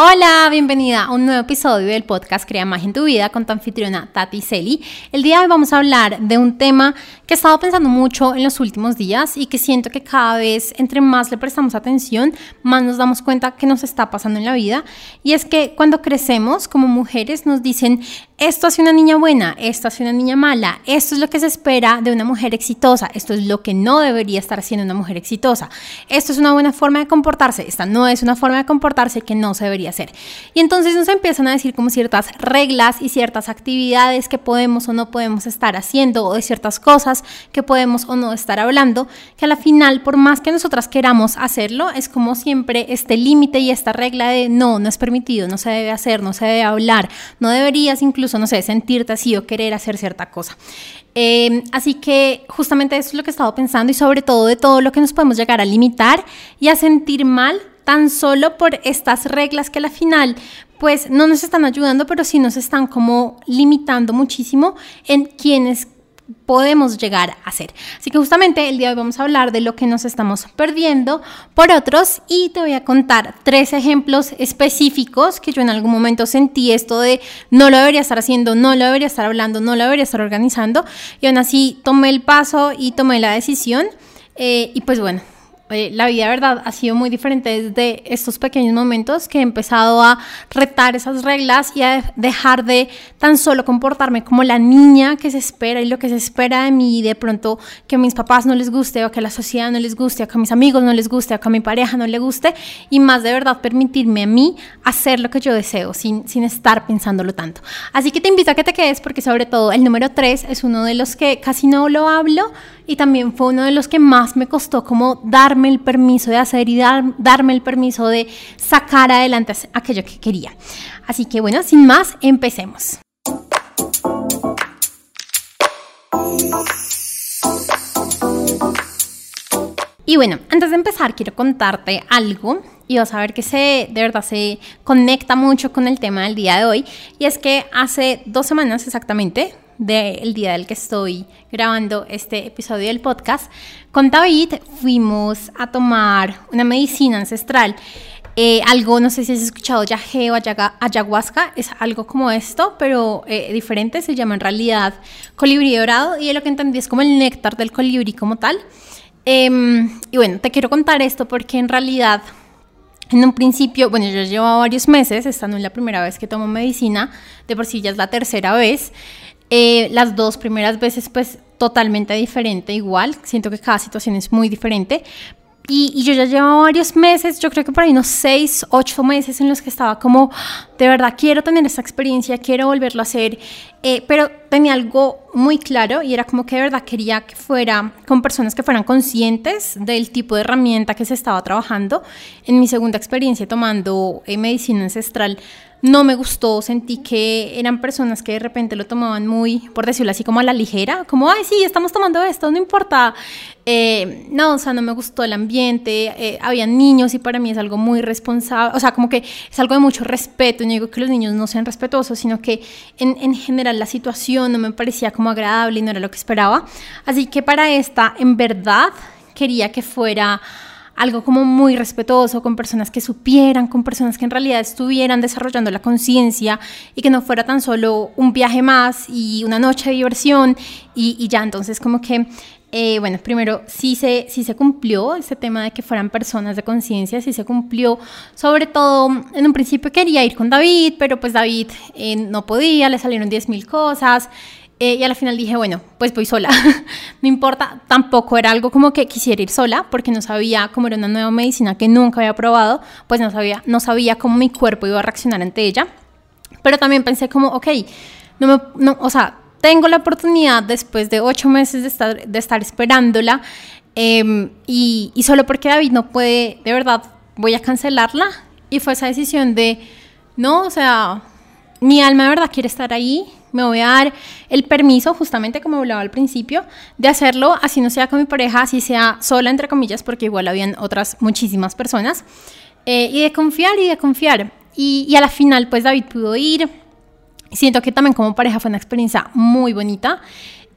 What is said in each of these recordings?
Hola, bienvenida a un nuevo episodio del podcast Crea Magia en tu vida con tu anfitriona Tati Celi. El día de hoy vamos a hablar de un tema que he estado pensando mucho en los últimos días y que siento que cada vez entre más le prestamos atención, más nos damos cuenta que nos está pasando en la vida. Y es que cuando crecemos como mujeres nos dicen, esto hace una niña buena, esto hace una niña mala, esto es lo que se espera de una mujer exitosa, esto es lo que no debería estar haciendo una mujer exitosa, esto es una buena forma de comportarse, esta no es una forma de comportarse que no se debería hacer. Y entonces nos empiezan a decir como ciertas reglas y ciertas actividades que podemos o no podemos estar haciendo o de ciertas cosas que podemos o no estar hablando, que a la final, por más que nosotras queramos hacerlo, es como siempre este límite y esta regla de no, no es permitido, no se debe hacer, no se debe hablar, no deberías incluso no sé, sentirte así o querer hacer cierta cosa. Em, así que justamente eso es lo que he estado pensando y sobre todo de todo lo que nos podemos llegar a limitar y a sentir mal tan solo por estas reglas que al final pues no nos están ayudando, pero sí nos están como limitando muchísimo en quienes podemos llegar a hacer. Así que justamente el día de hoy vamos a hablar de lo que nos estamos perdiendo por otros y te voy a contar tres ejemplos específicos que yo en algún momento sentí esto de no lo debería estar haciendo, no lo debería estar hablando, no lo debería estar organizando y aún así tomé el paso y tomé la decisión eh, y pues bueno, la vida, verdad, ha sido muy diferente desde estos pequeños momentos que he empezado a retar esas reglas y a dejar de tan solo comportarme como la niña que se espera y lo que se espera de mí, de pronto que a mis papás no les guste, o que a la sociedad no les guste, o que a mis amigos no les guste, o que a mi pareja no le guste, y más de verdad permitirme a mí hacer lo que yo deseo sin, sin estar pensándolo tanto. Así que te invito a que te quedes porque sobre todo el número 3 es uno de los que casi no lo hablo y también fue uno de los que más me costó como darme el permiso de hacer y darme el permiso de sacar adelante aquello que quería. Así que bueno, sin más, empecemos. Y bueno, antes de empezar quiero contarte algo y vas a ver que se, de verdad se conecta mucho con el tema del día de hoy. Y es que hace dos semanas exactamente, del día del que estoy grabando este episodio del podcast, con David fuimos a tomar una medicina ancestral. Eh, algo, no sé si has escuchado yaje o ayahuasca, es algo como esto, pero eh, diferente, se llama en realidad colibrí dorado y lo que entendí es como el néctar del colibrí como tal. Em, y bueno, te quiero contar esto porque en realidad en un principio, bueno, yo llevo varios meses, esta no es la primera vez que tomo medicina, de por sí ya es la tercera vez. Eh, las dos primeras veces, pues totalmente diferente, igual. Siento que cada situación es muy diferente. Y, yo ya llevo varios meses, yo creo que por ahí unos seis, ocho meses en los que estaba como, de verdad quiero tener esta experiencia, quiero volverlo a hacer, eh, pero tenía algo muy claro y era como que de verdad quería que fuera con personas que fueran conscientes del tipo de herramienta que se estaba trabajando. En mi segunda experiencia tomando eh, medicina ancestral, no me gustó, sentí que eran personas que de repente lo tomaban muy, por decirlo así, como a la ligera, como, ay, sí, estamos tomando esto, no importa. Eh, no, o sea, no me gustó el ambiente, eh, había niños y para mí es algo muy responsable, o sea, como que es algo de mucho respeto, no digo que los niños no sean respetuosos, sino que en, en general la situación no me parecía como agradable y no era lo que esperaba. Así que para esta, en verdad, quería que fuera algo como muy respetuoso, con personas que supieran, con personas que en realidad estuvieran desarrollando la conciencia y que no fuera tan solo un viaje más y una noche de diversión y, ya, entonces como que eh, bueno, primero sí se, sí se cumplió ese tema de que fueran personas de conciencia, sí se cumplió. Sobre todo, en un principio quería ir con David, pero pues David eh, no podía, le salieron 10.000 cosas. Eh, y al final dije, bueno, pues voy sola. no importa, tampoco era algo como que quisiera ir sola, porque no sabía cómo era una nueva medicina que nunca había probado, pues no sabía, no sabía cómo mi cuerpo iba a reaccionar ante ella. Pero también pensé como, ok, no me, no, o sea, tengo la oportunidad después de ocho meses de estar, de estar esperándola em, y, y solo porque David no puede, de verdad, voy a cancelarla. Y fue esa decisión de, no, o sea, mi alma de verdad quiere estar ahí, me voy a dar el permiso, justamente como hablaba al principio, de hacerlo, así no sea con mi pareja, así sea sola, entre comillas, porque igual habían otras muchísimas personas, eh, y de confiar y de confiar. Y, y a la final, pues David pudo ir. Siento que también como pareja fue una experiencia muy bonita.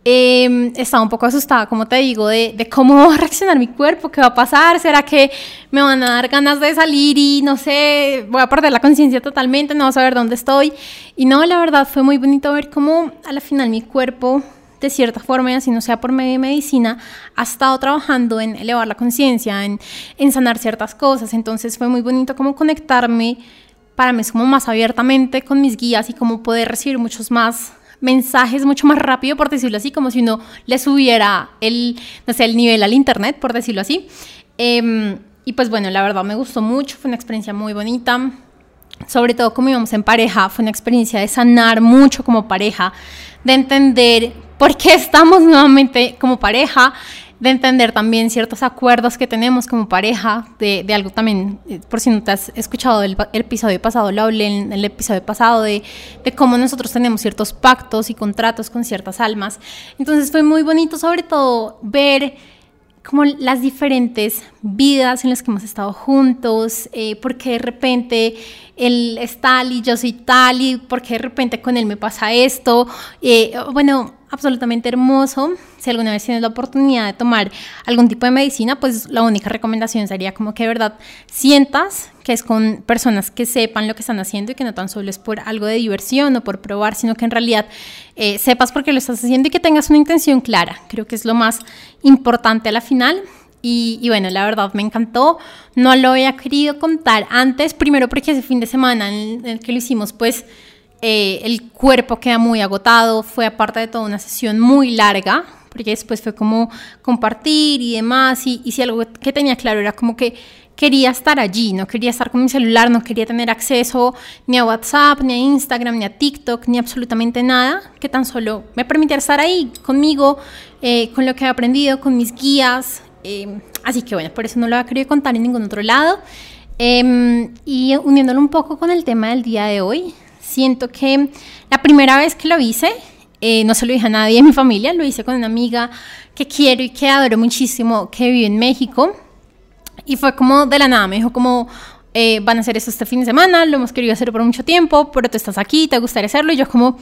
Eh, estaba un poco asustada, como te digo, de, cómo va a reaccionar mi cuerpo, qué va a pasar, será que me van a dar ganas de salir y no sé, voy a perder la conciencia totalmente, no voy a saber dónde estoy. Y no, la verdad fue muy bonito ver cómo a la final mi cuerpo, de cierta forma, y así no sea por medio de medicina, ha estado trabajando en elevar la conciencia, en, en sanar ciertas cosas. Entonces fue muy bonito como conectarme para mí es como más abiertamente con mis guías y como poder recibir muchos más mensajes mucho más rápido, por decirlo así, como si uno le subiera el, no sé, el nivel al internet, por decirlo así. Eh, y pues bueno, la verdad me gustó mucho, fue una experiencia muy bonita. Sobre todo como íbamos en pareja, fue una experiencia de sanar mucho como pareja, de entender por qué estamos nuevamente como pareja, de entender también ciertos acuerdos que tenemos como pareja, de, de algo también, eh, por si no te has escuchado el, el episodio pasado, lo hablé en el episodio pasado, de, de, cómo nosotros tenemos ciertos pactos y contratos con ciertas almas. Entonces fue muy bonito sobre todo ver como las diferentes vidas en las que hemos estado juntos, eh, porque de repente él es tal y yo soy tal y porque de repente con él me pasa esto. Eh, bueno, absolutamente hermoso. Si alguna vez tienes la oportunidad de tomar algún tipo de medicina, pues la única recomendación sería como que de verdad sientas que es con personas que sepan lo que están haciendo y que no tan solo es por algo de diversión o por probar, sino que en realidad eh, sepas por qué lo estás haciendo y que tengas una intención clara. Creo que es lo más importante a la final. Y, bueno, la verdad me encantó. No lo había querido contar antes, primero porque ese fin de semana en el que lo hicimos, pues eh, el cuerpo queda muy agotado, fue aparte de toda una sesión muy larga, porque después fue como compartir y demás, y, y si algo que tenía claro era como que quería estar allí, no quería estar con mi celular, no quería tener acceso ni a WhatsApp, ni a Instagram, ni a TikTok, ni absolutamente nada, que tan solo me permitiera estar ahí conmigo, eh, con lo que he aprendido, con mis guías. Eh, así que bueno, por eso no lo había querido contar en ningún otro lado. Eh, y uniéndolo un poco con el tema del día de hoy, Siento que la primera vez que lo hice, eh, no se lo dije a nadie de mi familia, lo hice con una amiga que quiero y que adoro muchísimo, que vive en México. Y fue como de la nada, me dijo como, eh, van a hacer esto este fin de semana, lo hemos querido hacer por mucho tiempo, pero tú estás aquí, te gustaría hacerlo. Y yo como,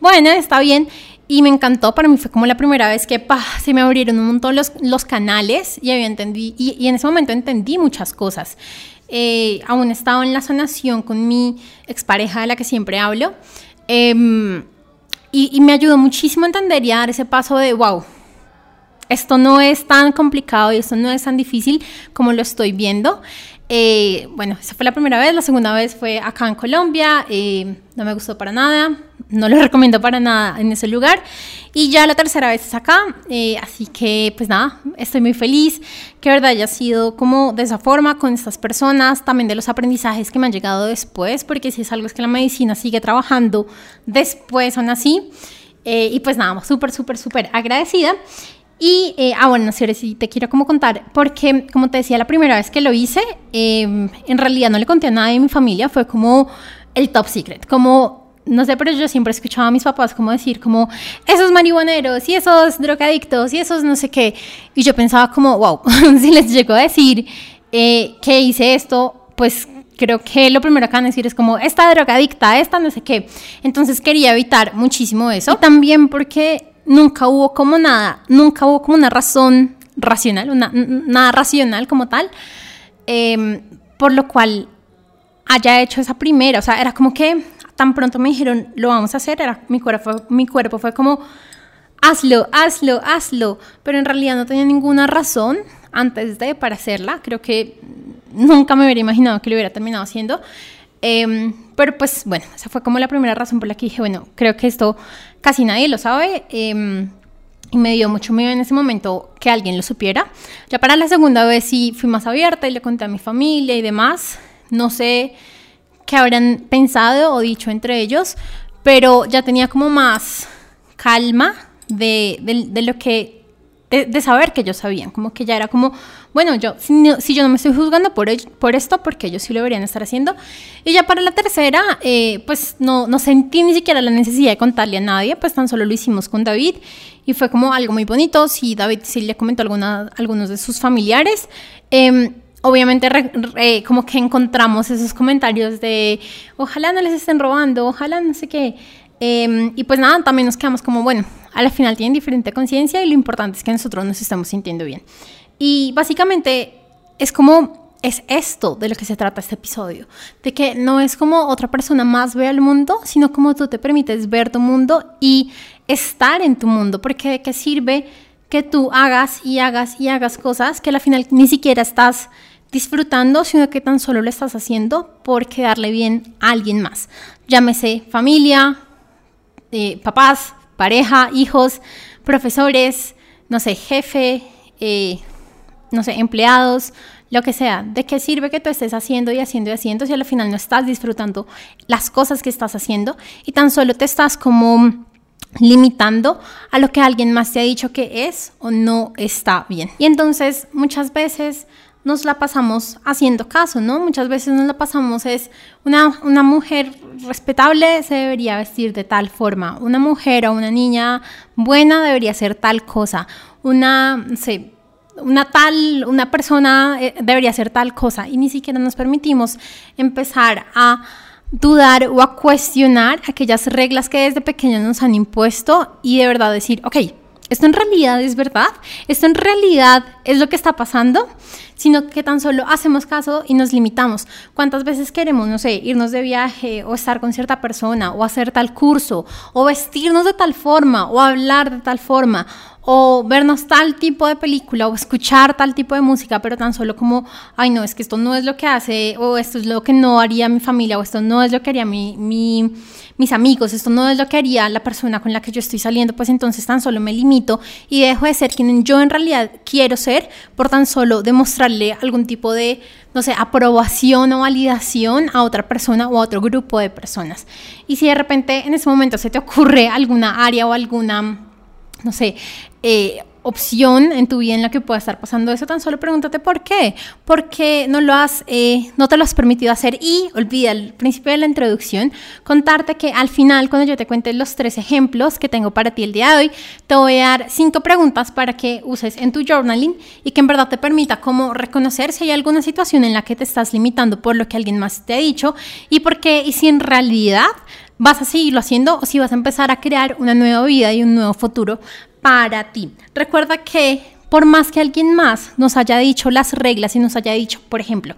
bueno, está bien. Y me encantó, para mí fue como la primera vez que se me abrieron un montón los, los canales y, había entendí, y, y en ese momento entendí muchas cosas eh, aún estaba en la sanación con mi expareja de la que siempre hablo. Eh, y, y, me ayudó muchísimo a entender y a dar ese paso de, wow, esto no es tan complicado y esto no es tan difícil como lo estoy viendo. Eh, bueno, esa fue la primera vez, la segunda vez fue acá en Colombia, eh, no me gustó para nada, no lo recomiendo para nada en ese lugar. Y ya la tercera vez es acá, eh, así que pues nada, estoy muy feliz que verdad haya sido como de esa forma con estas personas, también de los aprendizajes que me han llegado después, porque si es algo es que la medicina sigue trabajando después aún así. Eh, y pues nada, súper, súper, súper agradecida. Y, eh, ah, bueno, si sí te quiero como contar, porque como te decía, la primera vez que lo hice, eh, en realidad no le conté a nadie de mi familia, fue como el top secret, como, no sé, pero yo siempre escuchaba a mis papás como decir, como, esos marihuaneros y esos drogadictos y esos no sé qué, y yo pensaba como, wow, si les llego a decir eh, que hice esto, pues creo que lo primero que van a decir es como, esta drogadicta, esta no sé qué, entonces quería evitar muchísimo eso, y también porque nunca hubo como nada, nunca hubo como una razón racional, una, nada racional como tal, eh, por lo cual haya hecho esa primera, o sea, era como que tan pronto me dijeron, lo vamos a hacer, era, mi, cuerpo, mi cuerpo fue como, hazlo, hazlo, hazlo, pero en realidad no tenía ninguna razón antes de para hacerla, creo que nunca me hubiera imaginado que lo hubiera terminado haciendo. Eh, pero pues bueno, esa fue como la primera razón por la que dije, bueno, creo que esto casi nadie lo sabe. Eh, y me dio mucho miedo en ese momento que alguien lo supiera. Ya para la segunda vez sí fui más abierta y le conté a mi familia y demás. No sé qué habrán pensado o dicho entre ellos, pero ya tenía como más calma de, de, de lo que de, de, saber que ellos sabían, como que ya era como, bueno, yo, si, no, si yo no me estoy juzgando por, por esto, porque ellos sí lo deberían estar haciendo. Y ya para la tercera, eh, pues no, no sentí ni siquiera la necesidad de contarle a nadie, pues tan solo lo hicimos con David y fue como algo muy bonito. Sí, David sí le comentó alguna, algunos de sus familiares. Eh, obviamente como que encontramos esos comentarios de ojalá no les estén robando, ojalá no sé qué. Eh, y pues nada, también nos quedamos como, bueno, a la final tienen diferente conciencia y lo importante es que nosotros nos estamos sintiendo bien. Y básicamente es como es esto de lo que se trata este episodio, de que no es como otra persona más ve el mundo, sino como tú te permites ver tu mundo y estar en tu mundo, porque de qué sirve que tú hagas y hagas y hagas cosas que al final ni siquiera estás disfrutando, sino que tan solo lo estás haciendo por quedarle bien a alguien más. Llámese familia, eh, papás, pareja, hijos, profesores, no sé, jefe, eh, no sé, empleados, lo que sea. ¿De qué sirve que tú estés haciendo y haciendo y haciendo si al final no estás disfrutando las cosas que estás haciendo y tan solo te estás como limitando a lo que alguien más te ha dicho que es o no está bien. Y entonces muchas veces nos la pasamos haciendo caso, ¿no? Muchas veces nos la pasamos es una, una mujer respetable se debería vestir de tal forma, una mujer o una niña buena debería ser tal cosa, una, sé, una tal, una persona eh, debería ser tal cosa y ni siquiera nos permitimos empezar a dudar o a cuestionar aquellas reglas que desde pequeños nos han impuesto y de verdad decir, ok, esto en realidad es verdad, esto en realidad es lo que está pasando, sino que tan solo hacemos caso y nos limitamos. ¿Cuántas veces queremos, no sé, irnos de viaje o estar con cierta persona o hacer tal curso o vestirnos de tal forma o hablar de tal forma o vernos tal tipo de película o escuchar tal tipo de música, pero tan solo como, ay no, es que esto no es lo que hace, o esto es lo que no haría mi familia, o esto no es lo que haría mi, mi, mis amigos, esto no es lo que haría la persona con la que yo estoy saliendo, pues entonces tan solo me limito y dejo de ser quien yo en realidad quiero ser por tan solo demostrarle algún tipo de, no sé, aprobación o validación a otra persona o a otro grupo de personas. Y si de repente en ese momento se te ocurre alguna área o alguna no sé, eh, opción en tu vida en la que pueda estar pasando eso, tan solo pregúntate por qué, porque no lo has, eh, no te lo has permitido hacer y olvida el principio de la introducción, contarte que al final cuando yo te cuente los tres ejemplos que tengo para ti el día de hoy, te voy a dar cinco preguntas para que uses en tu journaling y que en verdad te permita como reconocer si hay alguna situación en la que te estás limitando por lo que alguien más te ha dicho y por qué y si en realidad vas a seguirlo haciendo o si vas a empezar a crear una nueva vida y un nuevo futuro para ti. Recuerda que por más que alguien más nos haya dicho las reglas y nos haya dicho, por ejemplo,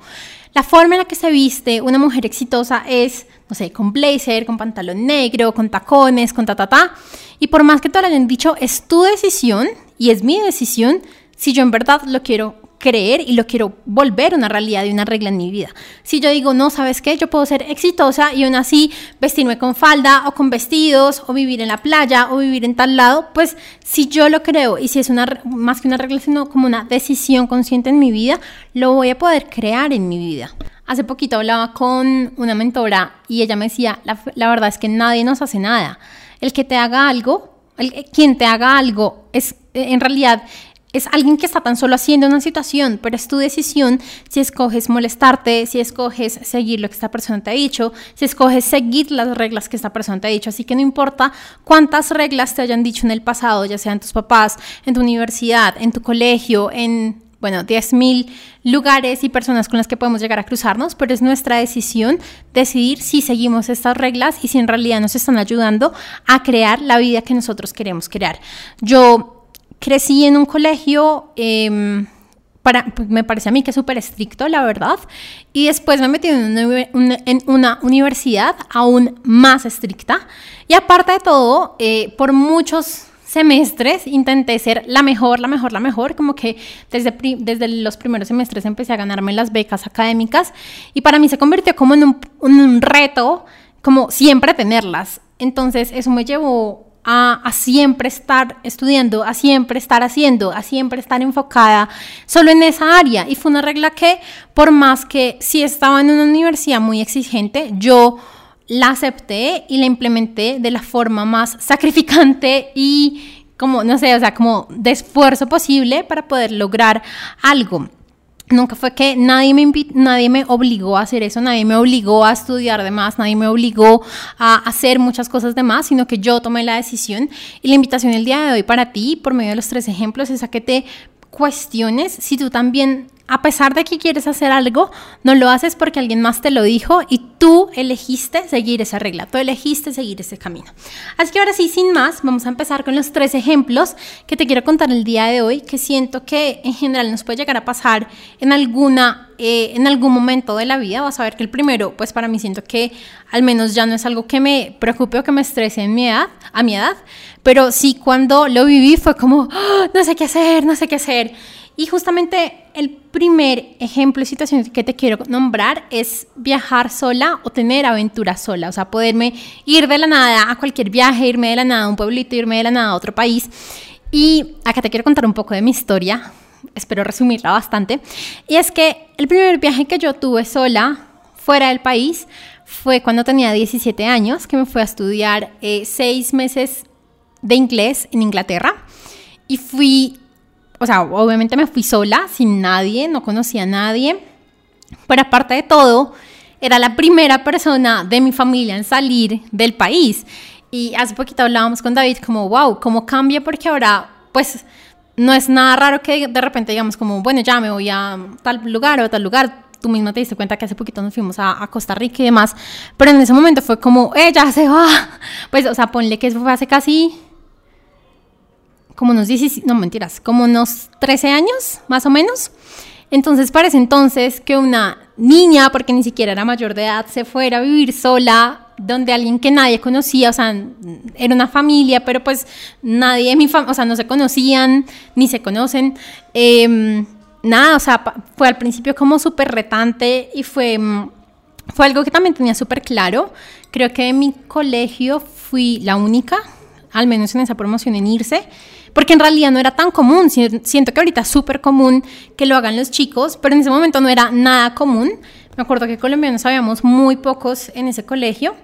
la forma en la que se viste una mujer exitosa es, no sé, con blazer, con pantalón negro, con tacones, con ta ta ta. Y por más que te lo hayan dicho, es tu decisión y es mi decisión si yo en verdad lo quiero creer y lo quiero volver una realidad y una regla en mi vida. Si yo digo, no, ¿sabes qué? Yo puedo ser exitosa y aún así vestirme con falda o con vestidos o vivir en la playa o vivir en tal lado, pues si yo lo creo y si es una más que una regla, sino como una decisión consciente en mi vida, lo voy a poder crear en mi vida. Hace poquito hablaba con una mentora y ella me decía, la, verdad es que nadie nos hace nada. El que te haga algo, el, quien te haga algo, es en realidad es alguien que está tan solo haciendo una situación, pero es tu decisión si escoges molestarte, si escoges seguir lo que esta persona te ha dicho, si escoges seguir las reglas que esta persona te ha dicho. Así que no importa cuántas reglas te hayan dicho en el pasado, ya sean tus papás, en tu universidad, en tu colegio, en, bueno, 10.000 lugares y personas con las que podemos llegar a cruzarnos, pero es nuestra decisión decidir si seguimos estas reglas y si en realidad nos están ayudando a crear la vida que nosotros queremos crear. Yo crecí en un colegio, em, para, pues, me parece a mí que es súper estricto, la verdad, y después me metí en una, en una, universidad aún más estricta. Y aparte de todo, eh, por muchos semestres intenté ser la mejor, la mejor, la mejor, como que desde, desde los primeros semestres empecé a ganarme las becas académicas y para mí se convirtió como en un, un reto, como siempre tenerlas. Entonces eso me llevó a, siempre estar estudiando, a siempre estar haciendo, a siempre estar enfocada solo en esa área. Y fue una regla que, por más que si estaba en una universidad muy exigente, yo la acepté y la implementé de la forma más sacrificante y como, no sé, o sea, como de esfuerzo posible para poder lograr algo. Nunca fue que nadie me, nadie me obligó a hacer eso, nadie me obligó a estudiar de más, nadie me obligó a hacer muchas cosas de más, sino que yo tomé la decisión. Y la invitación el día de hoy para ti, por medio de los tres ejemplos, es a que te cuestiones si tú también a pesar de que quieres hacer algo, no lo haces porque alguien más te lo dijo y tú elegiste seguir esa regla, tú elegiste seguir ese camino. Así que ahora sí, sin más, vamos a empezar con los tres ejemplos que te quiero contar el día de hoy, que siento que en general nos puede llegar a pasar en alguna, eh, en algún momento de la vida. Vas a ver que el primero, pues para mí siento que al menos ya no es algo que me preocupe o que me estrese en mi edad, a mi edad, pero sí cuando lo viví fue como, ¡Ah! no sé qué hacer, no sé qué hacer. Y justamente el primer ejemplo y situación que te quiero nombrar es viajar sola o tener aventura sola, o sea, poderme ir de la nada a cualquier viaje, irme de la nada a un pueblito, irme de la nada a otro país. Y acá te quiero contar un poco de mi historia, espero resumirla bastante. Y es que el primer viaje que yo tuve sola fuera del país fue cuando tenía 17 años, que me fui a estudiar eh, seis meses de inglés en Inglaterra. Y fui o sea, obviamente me fui sola, sin nadie, no conocía a nadie, pero aparte de todo, era la primera persona de mi familia en salir del país. Y hace poquito hablábamos con David como, wow, ¿cómo cambia? Porque ahora, pues, no es nada raro que de repente digamos como, bueno, ya me voy a tal lugar o a tal lugar. Tú misma te diste cuenta que hace poquito nos fuimos a, Costa Rica y demás. Pero en ese momento fue como, ella se va. Pues, o sea, ponle que eso fue hace casi como unos 10, no mentiras, como unos 13 años, más o menos. Entonces parece entonces que una niña, porque ni siquiera era mayor de edad, se fuera a vivir sola, donde alguien que nadie conocía, o sea, era una familia, pero pues nadie de mi familia, o sea, no se conocían, ni se conocen. Em, nada, o sea, fue al principio como súper retante y fue, fue algo que también tenía súper claro. Creo que en mi colegio fui la única, al menos en esa promoción, en irse porque en realidad no era tan común. Siento que ahorita es súper común que lo hagan los chicos, pero en ese momento no era nada común. Me acuerdo que colombianos habíamos muy pocos en ese colegio.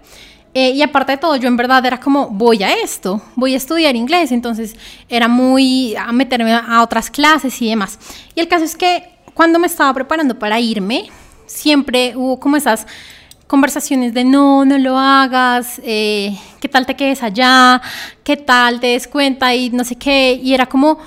Eh, y aparte de todo, yo en verdad era como, voy a esto, voy a estudiar inglés, entonces era muy a meterme a otras clases y demás. Y el caso es que cuando me estaba preparando para irme, siempre hubo como esas conversaciones de no, no lo hagas, eh, qué tal te quedes allá, qué tal te des cuenta y no sé qué. Y era como,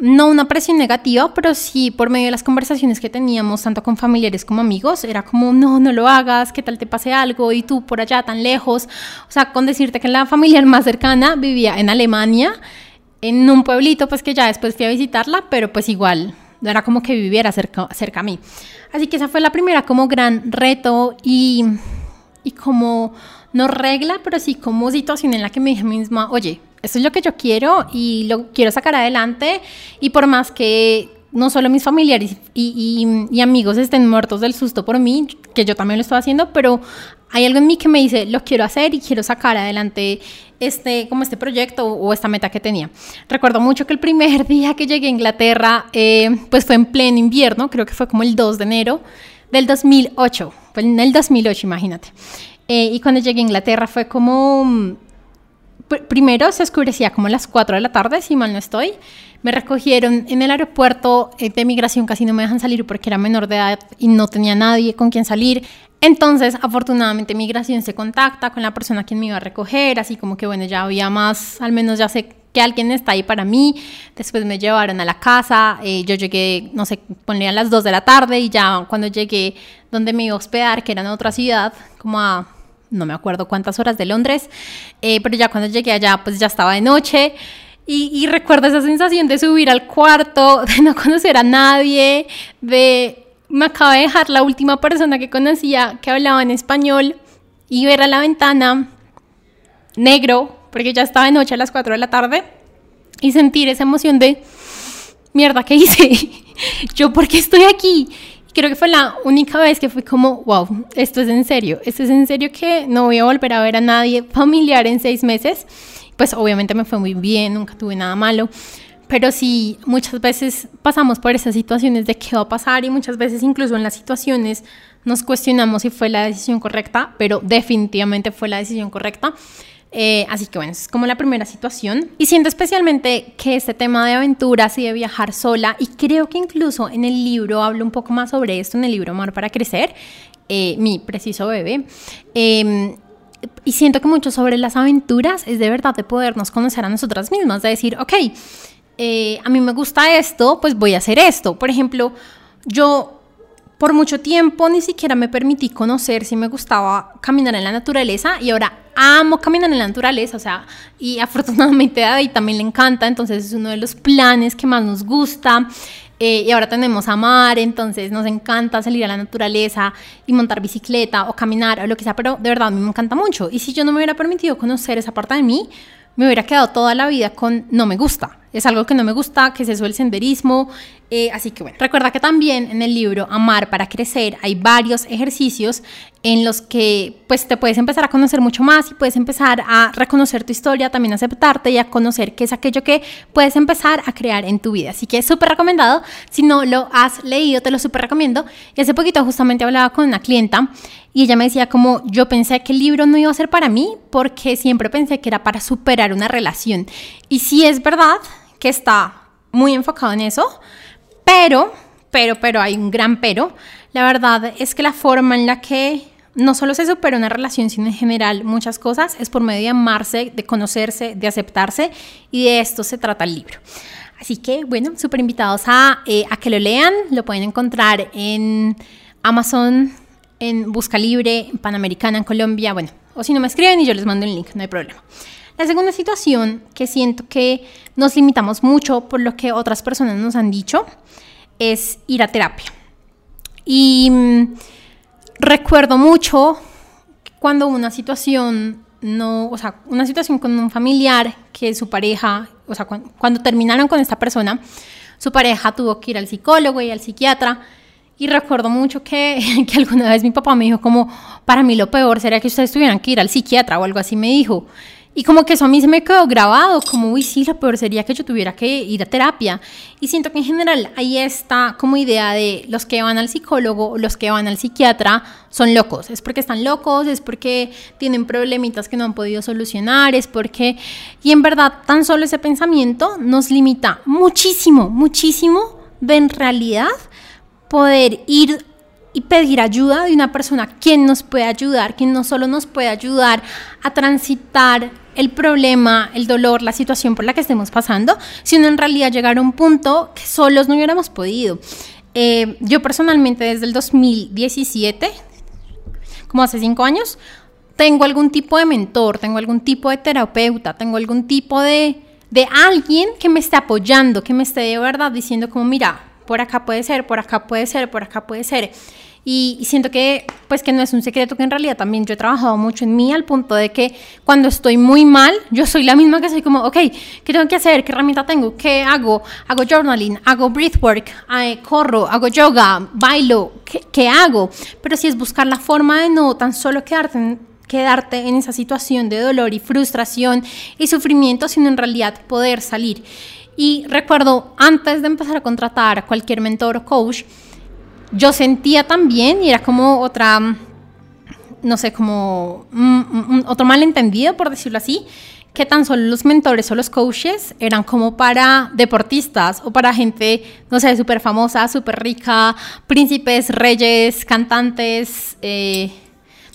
no una presión negativa, pero sí por medio de las conversaciones que teníamos, tanto con familiares como amigos, era como, no, no lo hagas, qué tal te pase algo y tú por allá tan lejos. O sea, con decirte que la familia más cercana vivía en Alemania, en un pueblito, pues que ya después fui a visitarla, pero pues igual, no era como que viviera cerca, cerca a mí. Así que esa fue la primera como gran reto y, y como no regla, pero sí como situación en la que me dije misma, oye, esto es lo que yo quiero y lo quiero sacar adelante y por más que no solo mis familiares y, amigos estén muertos del susto por mí, que yo también lo estoy haciendo, pero hay algo en mí que me dice, lo quiero hacer y quiero sacar adelante este, como este proyecto o esta meta que tenía. Recuerdo mucho que el primer día que llegué a Inglaterra, eh, pues fue en pleno invierno, creo que fue como el 2 de enero del 2008, fue en el 2008, imagínate. Eh, y cuando llegué a Inglaterra fue como, primero se oscurecía como a las 4 de la tarde, si mal no estoy. Me recogieron en el aeropuerto eh, de migración, casi no me dejan salir porque era menor de edad y no tenía nadie con quien salir. Entonces, afortunadamente, migración se contacta con la persona quien me iba a recoger, así como que, bueno, ya había más, al menos ya sé que alguien está ahí para mí. Después me llevaron a la casa, eh, yo llegué, no sé, ponía a las 2 de la tarde y ya cuando llegué donde me iba a hospedar, que era en otra ciudad, como a no me acuerdo cuántas horas de Londres, eh, pero ya cuando llegué allá, pues ya estaba de noche. Y, recuerdo esa sensación de subir al cuarto, de no conocer a nadie, de me acaba de dejar la última persona que conocía que hablaba en español y ver a la ventana negro, porque ya estaba de noche a las 4 de la tarde, y sentir esa emoción de, mierda, ¿qué hice? ¿Yo por qué estoy aquí? Creo que fue la única vez que fui como, wow, esto es en serio, esto es en serio que no voy a volver a ver a nadie familiar en seis meses pues obviamente me fue muy bien, nunca tuve nada malo, pero sí muchas veces pasamos por esas situaciones de qué va a pasar y muchas veces incluso en las situaciones nos cuestionamos si fue la decisión correcta, pero definitivamente fue la decisión correcta. Eh, así que bueno, es como la primera situación. Y siento especialmente que este tema de aventuras y de viajar sola, y creo que incluso en el libro hablo un poco más sobre esto, en el libro Amor para Crecer, eh, mi preciso bebé, eh, y siento que mucho sobre las aventuras es de verdad de podernos conocer a nosotras mismas, de decir, ok, eh, a mí me gusta esto, pues voy a hacer esto. Por ejemplo, yo por mucho tiempo ni siquiera me permití conocer si me gustaba caminar en la naturaleza y ahora amo caminar en la naturaleza, o sea, y afortunadamente a David también le encanta, entonces es uno de los planes que más nos gusta. Eh, y ahora tenemos a mar, entonces nos encanta salir a la naturaleza y montar bicicleta o caminar o lo que sea, pero de verdad a mí me encanta mucho. Y si yo no me hubiera permitido conocer esa parte de mí, me hubiera quedado toda la vida con no me gusta. Es algo que no me gusta, que es eso el senderismo. Eh, así que bueno, recuerda que también en el libro Amar para Crecer hay varios ejercicios en los que pues te puedes empezar a conocer mucho más y puedes empezar a reconocer tu historia, también aceptarte y a conocer qué es aquello que puedes empezar a crear en tu vida. Así que es súper recomendado. Si no lo has leído, te lo súper recomiendo. Y hace poquito justamente hablaba con una clienta y ella me decía como yo pensé que el libro no iba a ser para mí porque siempre pensé que era para superar una relación. Y sí es verdad, que está muy enfocado en eso, pero, pero, pero hay un gran pero. La verdad es que la forma en la que no solo se supera una relación, sino en general muchas cosas, es por medio de amarse, de conocerse, de aceptarse, y de esto se trata el libro. Así que, bueno, súper invitados a, eh, a que lo lean, lo pueden encontrar en Amazon, en Busca Libre, en Panamericana, en Colombia, bueno, o si no me escriben y yo les mando el link, no hay problema. La segunda situación que siento que nos limitamos mucho por lo que otras personas nos han dicho es ir a terapia. Y mm, recuerdo mucho cuando una situación no, o sea, una situación con un familiar que su pareja, o sea, cuando, terminaron con esta persona, su pareja tuvo que ir al psicólogo y al psiquiatra. Y recuerdo mucho que, que, alguna vez mi papá me dijo como, para mí lo peor sería que ustedes tuvieran que ir al psiquiatra o algo así me dijo. Y como que eso a mí se me quedó grabado, como, uy, sí, lo peor sería que yo tuviera que ir a terapia. Y siento que en general ahí está como idea de los que van al psicólogo, los que van al psiquiatra, son locos. Es porque están locos, es porque tienen problemitas que no han podido solucionar, es porque... Y en verdad, tan solo ese pensamiento nos limita muchísimo, muchísimo de en realidad poder ir y pedir ayuda de una persona quien nos puede ayudar, quien no solo nos puede ayudar a transitar el problema, el dolor, la situación por la que estemos pasando, sino en realidad llegar a un punto que solos no hubiéramos podido. Eh, yo personalmente desde el 2017, como hace cinco años, tengo algún tipo de mentor, tengo algún tipo de terapeuta, tengo algún tipo de, de alguien que me esté apoyando, que me esté de verdad diciendo como, mira, por acá puede ser, por acá puede ser, por acá puede ser. Y, siento que, pues que no es un secreto que en realidad también yo he trabajado mucho en mí al punto de que cuando estoy muy mal, yo soy la misma que soy como, ok, ¿qué tengo que hacer? ¿Qué herramienta tengo? ¿Qué hago? Hago journaling, hago breathwork, eh, corro, hago yoga, bailo, ¿qué, ¿qué, hago? Pero si es buscar la forma de no tan solo quedarte quedarte en esa situación de dolor y frustración y sufrimiento, sino en realidad poder salir. Y recuerdo, antes de empezar a contratar a cualquier mentor o coach, yo sentía también, y era como otra, no sé, como otro malentendido, por decirlo así, que tan solo los mentores o los coaches eran como para deportistas o para gente, no sé, súper famosa, súper rica, príncipes, reyes, cantantes, eh,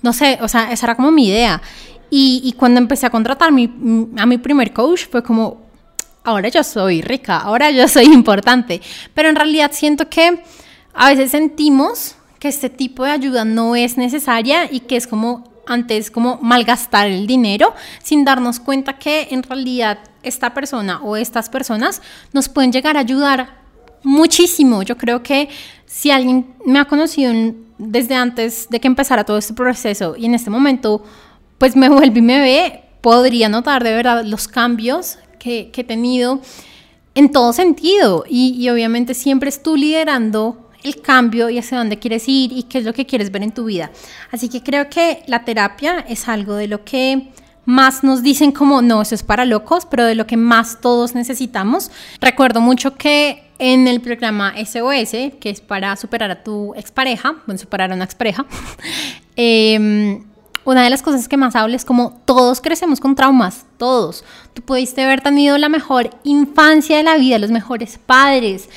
no sé, o sea, esa era como mi idea. Y, cuando empecé a contratar a mi primer coach fue como, ahora yo soy rica, ahora yo soy importante, pero en realidad siento que a veces sentimos que este tipo de ayuda no es necesaria y que es como antes como malgastar el dinero sin darnos cuenta que en realidad esta persona o estas personas nos pueden llegar a ayudar muchísimo. Yo creo que si alguien me ha conocido desde antes de que empezara todo este proceso y en este momento pues me vuelve y me ve, podría notar de verdad los cambios que, he tenido en todo sentido y, y obviamente siempre es tú liderando el cambio y hacia dónde quieres ir y qué es lo que quieres ver en tu vida. Así que creo que la terapia es algo de lo que más nos dicen como, no, eso es para locos, pero de lo que más todos necesitamos. Recuerdo mucho que en el programa SOS, que es para superar a tu expareja, bueno, superar a una expareja, eh, una de las cosas que más hablo es como todos crecemos con traumas, todos. Tú pudiste haber tenido la mejor infancia de la vida, los mejores padres,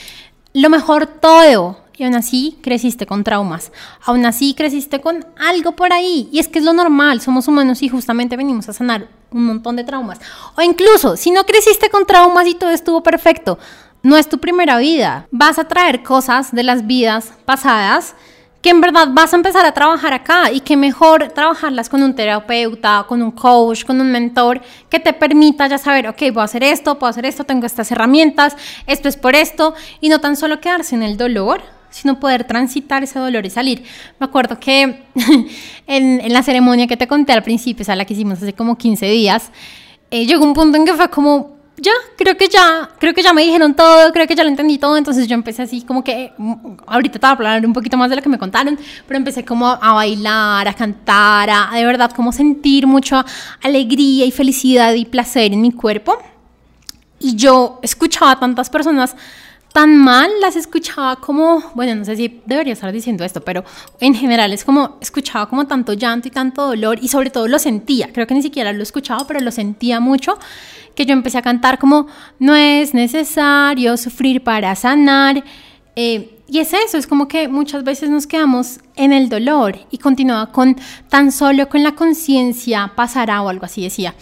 lo mejor todo y aún así creciste con traumas, aún así creciste con algo por ahí. Y es que es lo normal, somos humanos y justamente venimos a sanar un montón de traumas. O incluso, si no creciste con traumas y todo estuvo perfecto, no es tu primera vida. Vas a traer cosas de las vidas pasadas que en verdad vas a empezar a trabajar acá y que mejor trabajarlas con un terapeuta, con un coach, con un mentor que te permita ya saber, ok, a hacer esto, puedo hacer esto, tengo estas herramientas, esto es por esto, y no tan solo quedarse en el dolor, sino poder transitar ese dolor y salir. Me acuerdo que en, en, la ceremonia que te conté al principio, o sea, la que hicimos hace como 15 días, eh, llegó un punto en que fue como, ya, creo que ya, creo que ya me dijeron todo, creo que ya lo entendí todo, entonces yo empecé así como que, mm, ahorita te voy a hablar un poquito más de lo que me contaron, pero empecé como a bailar, a cantar, a de verdad como sentir mucha alegría y felicidad y placer en mi cuerpo. Y yo escuchaba a tantas personas tan mal, las escuchaba como, bueno, no sé si debería estar diciendo esto, pero en general es como, escuchaba como tanto llanto y tanto dolor y sobre todo lo sentía, creo que ni siquiera lo escuchaba, pero lo sentía mucho, que yo empecé a cantar como, no es necesario sufrir para sanar. Eh, y es eso, es como que muchas veces nos quedamos en el dolor y continuaba con tan solo con la conciencia pasará o algo así decía.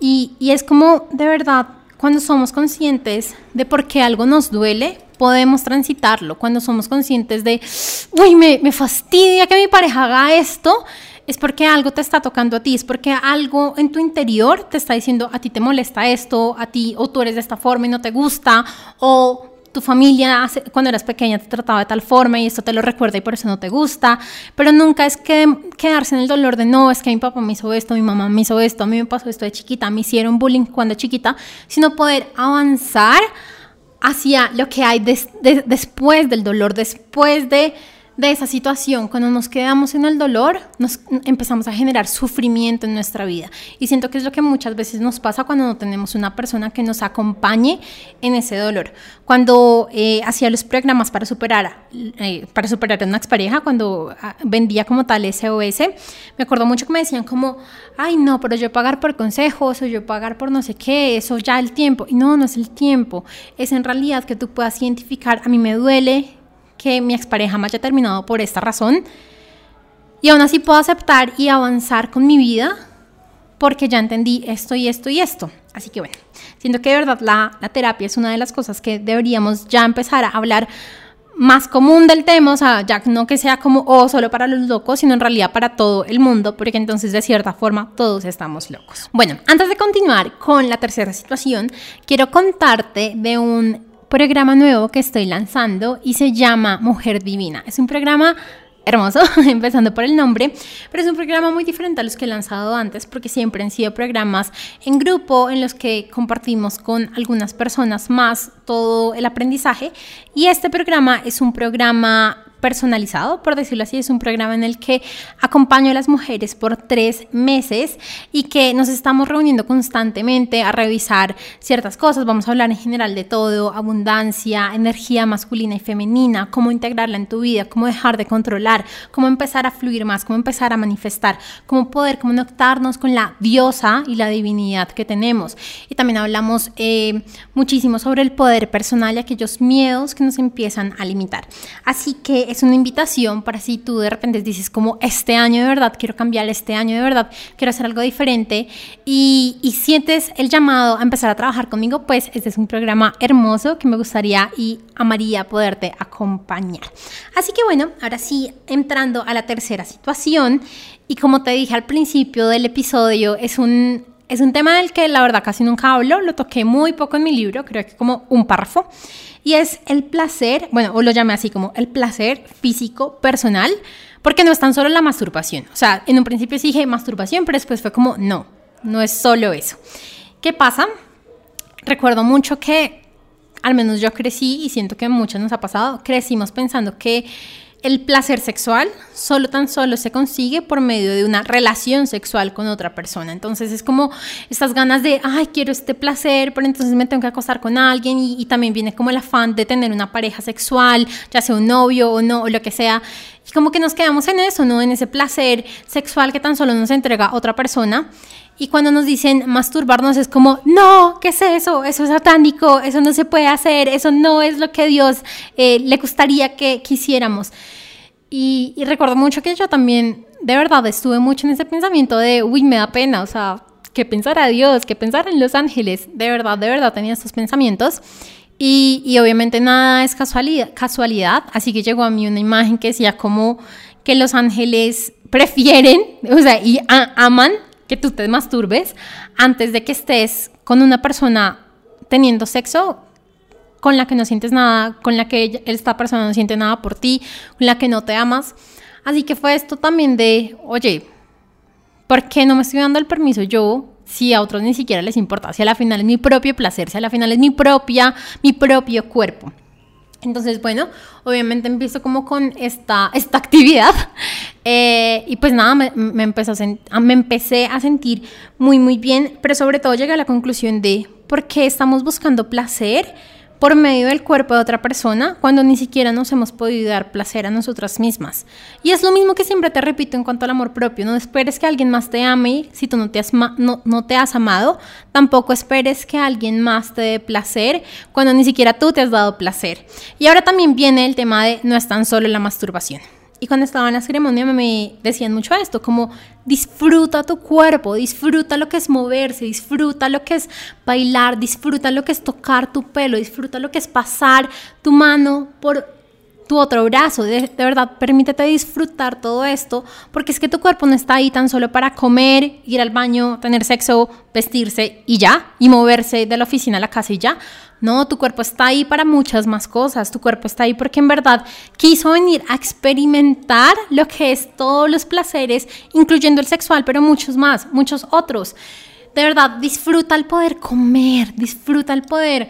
Y, y es como de verdad cuando somos conscientes de por qué algo nos duele, podemos transitarlo. Cuando somos conscientes de, uy, me, me fastidia que mi pareja haga esto, es porque algo te está tocando a ti, es porque algo en tu interior te está diciendo, a ti te molesta esto, a ti, o tú eres de esta forma y no te gusta, o tu familia cuando eras pequeña te trataba de tal forma y esto te lo recuerda y por eso no te gusta, pero nunca es que quedarse en el dolor de no, es que mi papá me hizo esto, mi mamá me hizo esto, a mí me pasó esto de chiquita, me hicieron bullying cuando chiquita, sino poder avanzar hacia lo que hay después del dolor, después de de esa situación, cuando nos quedamos en el dolor, nos empezamos a generar sufrimiento en nuestra vida. Y siento que es lo que muchas veces nos pasa cuando no tenemos una persona que nos acompañe en ese dolor. Cuando eh, hacía los programas para superar, eh, para superar a una expareja, cuando ah, vendía como tal SOS, me acuerdo mucho que me decían como, ay no, pero yo pagar por consejos o yo pagar por no sé qué, eso ya el tiempo. Y no, no es el tiempo, es en realidad que tú puedas identificar, a mí me duele que mi expareja me haya terminado por esta razón. Y aún así puedo aceptar y avanzar con mi vida porque ya entendí esto y esto y esto. Así que bueno, siento que de verdad la, la terapia es una de las cosas que deberíamos ya empezar a hablar más común del tema, o sea, ya no que sea como, oh, solo para los locos, sino en realidad para todo el mundo, porque entonces de cierta forma todos estamos locos. Bueno, antes de continuar con la tercera situación, quiero contarte de un programa nuevo que estoy lanzando y se llama Mujer Divina. Es un programa hermoso, empezando por el nombre, pero es un programa muy diferente a los que he lanzado antes porque siempre han sido programas en grupo en los que compartimos con algunas personas más todo el aprendizaje y este programa es un programa personalizado, por decirlo así. Es un programa en el que acompaño a las mujeres por tres meses y que nos estamos reuniendo constantemente a revisar ciertas cosas. Vamos a hablar en general de todo, abundancia, energía masculina y femenina, cómo integrarla en tu vida, cómo dejar de controlar, cómo empezar a fluir más, cómo empezar a manifestar, cómo poder conectarnos con la diosa y la divinidad que tenemos. Y también hablamos eh, muchísimo sobre el poder personal y aquellos miedos que nos empiezan a limitar. Así que es una invitación para si tú de repente dices como este año de verdad quiero cambiar, este año de verdad quiero hacer algo diferente y, y sientes el llamado a empezar a trabajar conmigo, pues este es un programa hermoso que me gustaría y amaría poderte acompañar. Así que bueno, ahora sí, entrando a la tercera situación y como te dije al principio del episodio, es un, es un tema del que la verdad casi nunca hablo, lo toqué muy poco en mi libro, creo que como un párrafo. Y es el placer, bueno, o lo llamé así como el placer físico personal, porque no es tan solo la masturbación. O sea, en un principio sí dije masturbación, pero después fue como, no, no es solo eso. ¿Qué pasa? Recuerdo mucho que, al menos yo crecí y siento que a muchos nos ha pasado, crecimos pensando que el placer sexual solo tan solo se consigue por medio de una relación sexual con otra persona. Entonces es como estas ganas de, ay, quiero este placer, pero entonces me tengo que acostar con alguien y, también viene como el afán de tener una pareja sexual, ya sea un novio o no, o lo que sea. Como que nos quedamos en eso, ¿no? En ese placer sexual que tan solo nos entrega otra persona. Y cuando nos dicen masturbarnos es como, no, ¿qué es eso? Eso es satánico, eso no se puede hacer, eso no es lo que Dios eh, le gustaría que quisiéramos. Y, y, recuerdo mucho que yo también, de verdad, estuve mucho en ese pensamiento de, uy, me da pena, o sea, ¿qué pensará Dios? ¿Qué pensará en los ángeles? De verdad, de verdad tenía estos pensamientos. Y, obviamente nada es casualidad, casualidad, así que llegó a mí una imagen que decía como que los ángeles prefieren, o sea, y aman que tú te masturbes antes de que estés con una persona teniendo sexo con la que no sientes nada, con la que esta persona no siente nada por ti, con la que no te amas. Así que fue esto también de, oye, ¿por qué no me estoy dando el permiso yo si a otros ni siquiera les importa? Si a la final es mi propio placer, si a la final es mi propia, mi propio cuerpo. Entonces, bueno, obviamente empiezo como con esta, esta actividad eh, y pues nada, me, me, empezó a me empecé a sentir muy, muy bien, pero sobre todo llegué a la conclusión de por qué estamos buscando placer por medio del cuerpo de otra persona cuando ni siquiera nos hemos podido dar placer a nosotras mismas. Y es lo mismo que siempre te repito en cuanto al amor propio, no esperes que alguien más te ame si tú no te has, no, no te has amado, tampoco esperes que alguien más te dé placer cuando ni siquiera tú te has dado placer. Y ahora también viene el tema de no es tan solo la masturbación. Y cuando estaba en la ceremonia me decían mucho esto, como disfruta tu cuerpo, disfruta lo que es moverse, disfruta lo que es bailar, disfruta lo que es tocar tu pelo, disfruta lo que es pasar tu mano por tu otro brazo. De, verdad, permítete disfrutar todo esto, porque es que tu cuerpo no está ahí tan solo para comer, ir al baño, tener sexo, vestirse y ya, y moverse de la oficina a la casa y ya. No, tu cuerpo está ahí para muchas más cosas. Tu cuerpo está ahí porque en verdad quiso venir a experimentar lo que es todos los placeres, incluyendo el sexual, pero muchos más, muchos otros. De verdad, disfruta el poder comer, disfruta el poder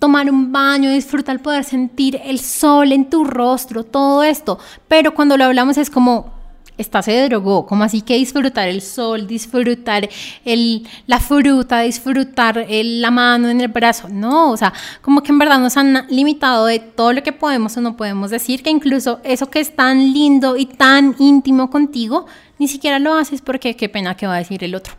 tomar un baño, disfruta el poder sentir el sol en tu rostro, todo esto. Pero cuando lo hablamos es como, esta se drogó, como así que disfrutar el sol, disfrutar el, la fruta, disfrutar el, la mano en el brazo, no, o sea, como que en verdad nos han limitado de todo lo que podemos o no podemos decir, que incluso eso que es tan lindo y tan íntimo contigo, ni siquiera lo haces porque qué pena que va a decir el otro.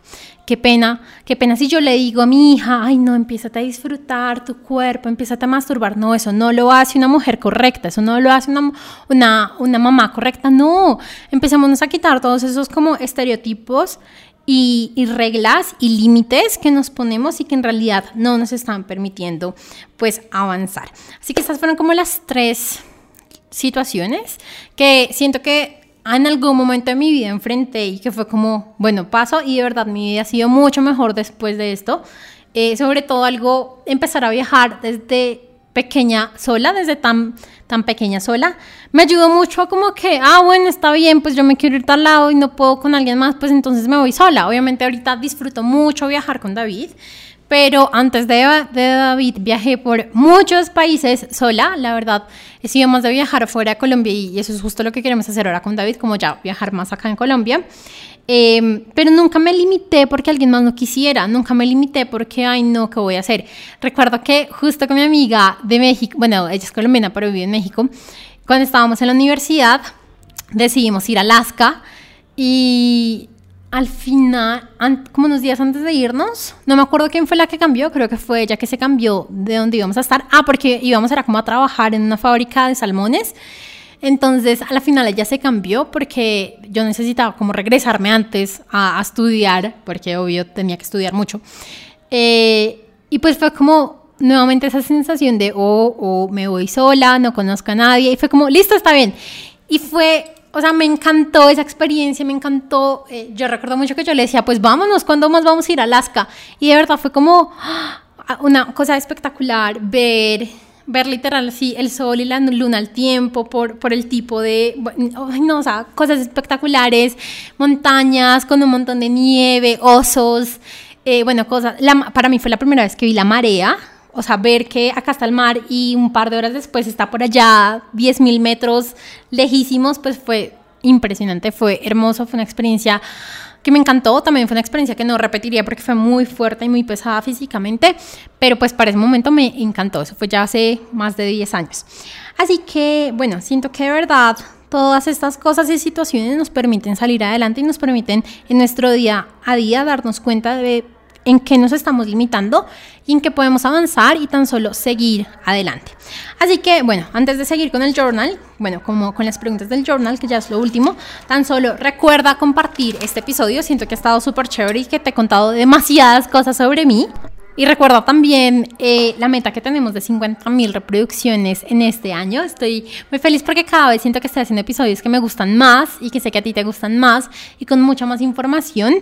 Qué pena, qué pena si yo le digo a mi hija, ay no, empieza a disfrutar tu cuerpo, empieza a masturbar. No, eso no lo hace una mujer correcta, eso no lo hace una, una, una mamá correcta. No, empecemos a quitar todos esos como estereotipos y, y, reglas y límites que nos ponemos y que en realidad no nos están permitiendo pues avanzar. Así que estas fueron como las tres situaciones que siento que en algún momento de mi vida enfrenté y que fue como, bueno, paso y de verdad mi vida ha sido mucho mejor después de esto. Eh, sobre todo algo, empezar a viajar desde pequeña sola, desde tan, tan pequeña sola, me ayudó mucho como que, ah, bueno, está bien, pues yo me quiero ir tal lado y no puedo con alguien más, pues entonces me voy sola. Obviamente ahorita disfruto mucho viajar con David, pero antes de, David viajé por muchos países sola, la verdad, más de viajar fuera de Colombia y eso es justo lo que queremos hacer ahora con David, como ya viajar más acá en Colombia. Em, pero nunca me limité porque alguien más no quisiera, nunca me limité porque, ay, no, ¿qué voy a hacer? Recuerdo que justo con mi amiga de México, bueno, ella es colombiana, pero vive en México, cuando estábamos en la universidad, decidimos ir a Alaska y al final, como unos días antes de irnos, no me acuerdo quién fue la que cambió, creo que fue ella que se cambió de donde íbamos a estar. Ah, porque íbamos a, como a trabajar en una fábrica de salmones. Entonces, a la final ella se cambió porque yo necesitaba como regresarme antes a, estudiar, porque obvio tenía que estudiar mucho. Eh, y pues fue como nuevamente esa sensación de, oh, oh, me voy sola, no conozco a nadie. Y fue como, listo, está bien. Y fue o sea, me encantó esa experiencia, me encantó. Eh, yo recuerdo mucho que yo le decía, pues vámonos, ¿cuándo más vamos a ir a Alaska? Y de verdad fue como ¡ah! una cosa espectacular ver, ver literal así el sol y la luna al tiempo por, por el tipo de, no, o sea, cosas espectaculares, montañas con un montón de nieve, osos, eh, bueno, cosas. para mí fue la primera vez que vi la marea o sea, ver que acá está el mar y un par de horas después está por allá 10.000 metros lejísimos, pues fue impresionante, fue hermoso, fue una experiencia que me encantó, también fue una experiencia que no repetiría porque fue muy fuerte y muy pesada físicamente, pero pues para ese momento me encantó, eso fue ya hace más de 10 años. Así que, bueno, siento que de verdad todas estas cosas y situaciones nos permiten salir adelante y nos permiten en nuestro día a día darnos cuenta de en qué nos estamos limitando y en qué podemos avanzar y tan solo seguir adelante. Así que, bueno, antes de seguir con el journal, bueno, como con las preguntas del journal, que ya es lo último, tan solo recuerda compartir este episodio. Siento que ha estado súper chévere y que te he contado demasiadas cosas sobre mí. Y recuerda también eh, la meta que tenemos de 50 mil reproducciones en este año. Estoy muy feliz porque cada vez siento que estoy haciendo episodios que me gustan más y que sé que a ti te gustan más y con mucha más información.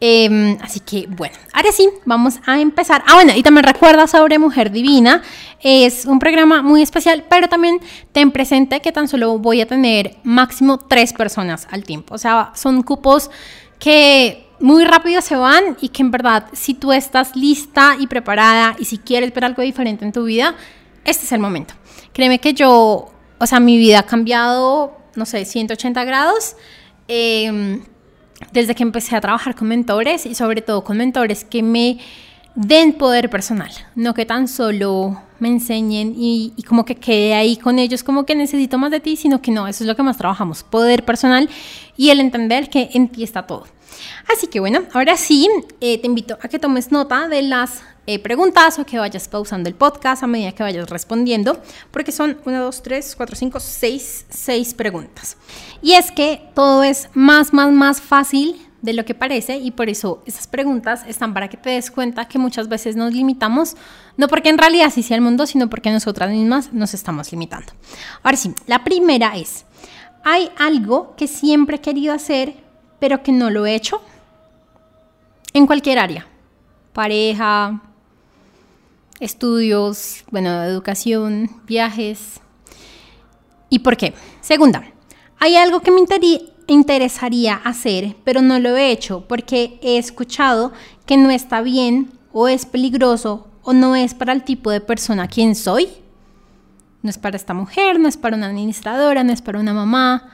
Em, así que bueno, ahora sí, vamos a empezar. Ah, bueno, y también recuerda sobre Mujer Divina. Es un programa muy especial, pero también ten presente que tan solo voy a tener máximo tres personas al tiempo. O sea, son cupos que muy rápido se van y que en verdad si tú estás lista y preparada y si quieres ver algo diferente en tu vida, este es el momento. Créeme que yo, o sea, mi vida ha cambiado, no sé, 180 grados. Em, desde que empecé a trabajar con mentores y sobre todo con mentores que me den poder personal, no que tan solo me enseñen y, y, como que quede ahí con ellos como que necesito más de ti, sino que no, eso es lo que más trabajamos, poder personal y el entender que en ti está todo. Así que bueno, ahora sí, eh, te invito a que tomes nota de las eh, preguntas o que vayas pausando el podcast a medida que vayas respondiendo, porque son 1, 2, 3, 4, 5, 6, 6 preguntas. Y es que todo es más, más, más fácil de lo que parece y por eso esas preguntas están para que te des cuenta que muchas veces nos limitamos, no porque en realidad así sea el mundo, sino porque nosotras mismas nos estamos limitando. Ahora sí, la primera es, ¿hay algo que siempre he querido hacer pero que no lo he hecho? En cualquier área, pareja, estudios, bueno, educación, viajes. ¿Y por qué? Segunda, hay algo que me interesaría hacer, pero no lo he hecho porque he escuchado que no está bien o es peligroso o no es para el tipo de persona quien soy. No es para esta mujer, no es para una administradora, no es para una mamá.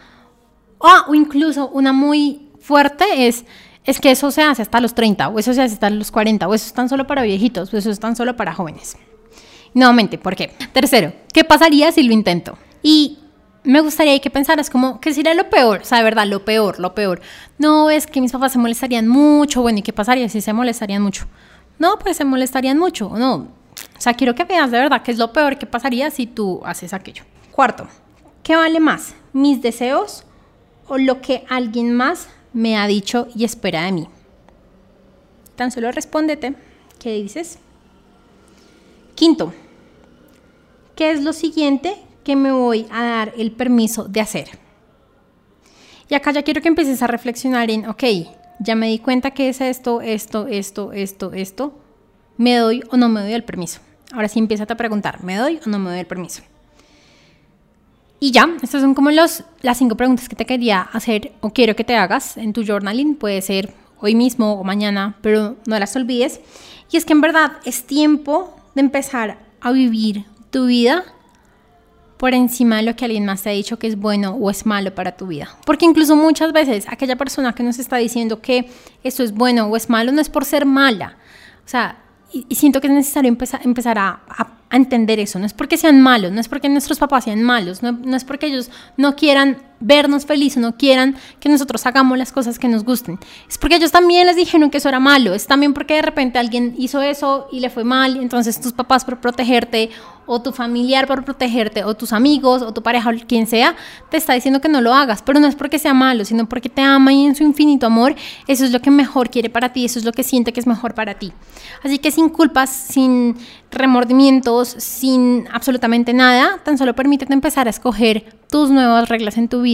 o incluso una muy fuerte es es que eso se hace hasta los 30, o eso se hace hasta los 40, o eso es tan solo para viejitos, o eso es tan solo para jóvenes. Nuevamente, ¿por qué? Tercero, ¿qué pasaría si lo intento? Y me gustaría que pensaras como, ¿qué sería lo peor? O sea, de verdad, lo peor, lo peor. No es que mis papás se molestarían mucho, bueno, ¿y qué pasaría si se molestarían mucho? No, pues se molestarían mucho, no. O sea, quiero que veas de verdad qué es lo peor que pasaría si tú haces aquello. Cuarto, ¿qué vale más? ¿Mis deseos o lo que alguien más me ha dicho y espera de mí? Tan solo respóndete, ¿qué dices? Quinto, ¿qué es lo siguiente que me voy a dar el permiso de hacer? Y acá ya quiero que empieces a reflexionar en, ok, ya me di cuenta que es esto, esto, esto, esto, esto. ¿Me doy o no me doy el permiso? Ahora sí empieza a preguntar, ¿me doy o no me doy el permiso? Y ya, estas son como los, las cinco preguntas que te quería hacer o quiero que te hagas en tu journaling. Puede ser hoy mismo o mañana, pero no las olvides. Y es que en verdad es tiempo de empezar a vivir tu vida por encima de lo que alguien más te ha dicho que es bueno o es malo para tu vida. Porque incluso muchas veces aquella persona que nos está diciendo que esto es bueno o es malo no es por ser mala. O sea, y, siento que es necesario empezar, empezar a, a a entender eso. No es porque sean malos, no es porque nuestros papás sean malos, no, no es porque ellos no quieran vernos felices, no quieran que nosotros hagamos las cosas que nos gusten. Es porque ellos también les dijeron que eso era malo. Es también porque de repente alguien hizo eso y le fue mal. Entonces tus papás por protegerte o tu familiar por protegerte o tus amigos o tu pareja o quien sea te está diciendo que no lo hagas. Pero no es porque sea malo, sino porque te ama y en su infinito amor eso es lo que mejor quiere para ti, eso es lo que siente que es mejor para ti. Así que sin culpas, sin remordimientos, sin absolutamente nada, tan solo permítete empezar a escoger tus nuevas reglas en tu vida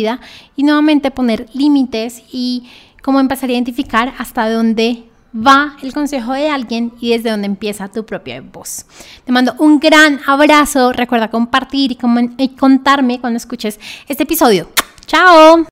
y nuevamente poner límites y cómo empezar a identificar hasta dónde va el consejo de alguien y desde dónde empieza tu propia voz. Te mando un gran abrazo, recuerda compartir y contarme cuando escuches este episodio. ¡Chao!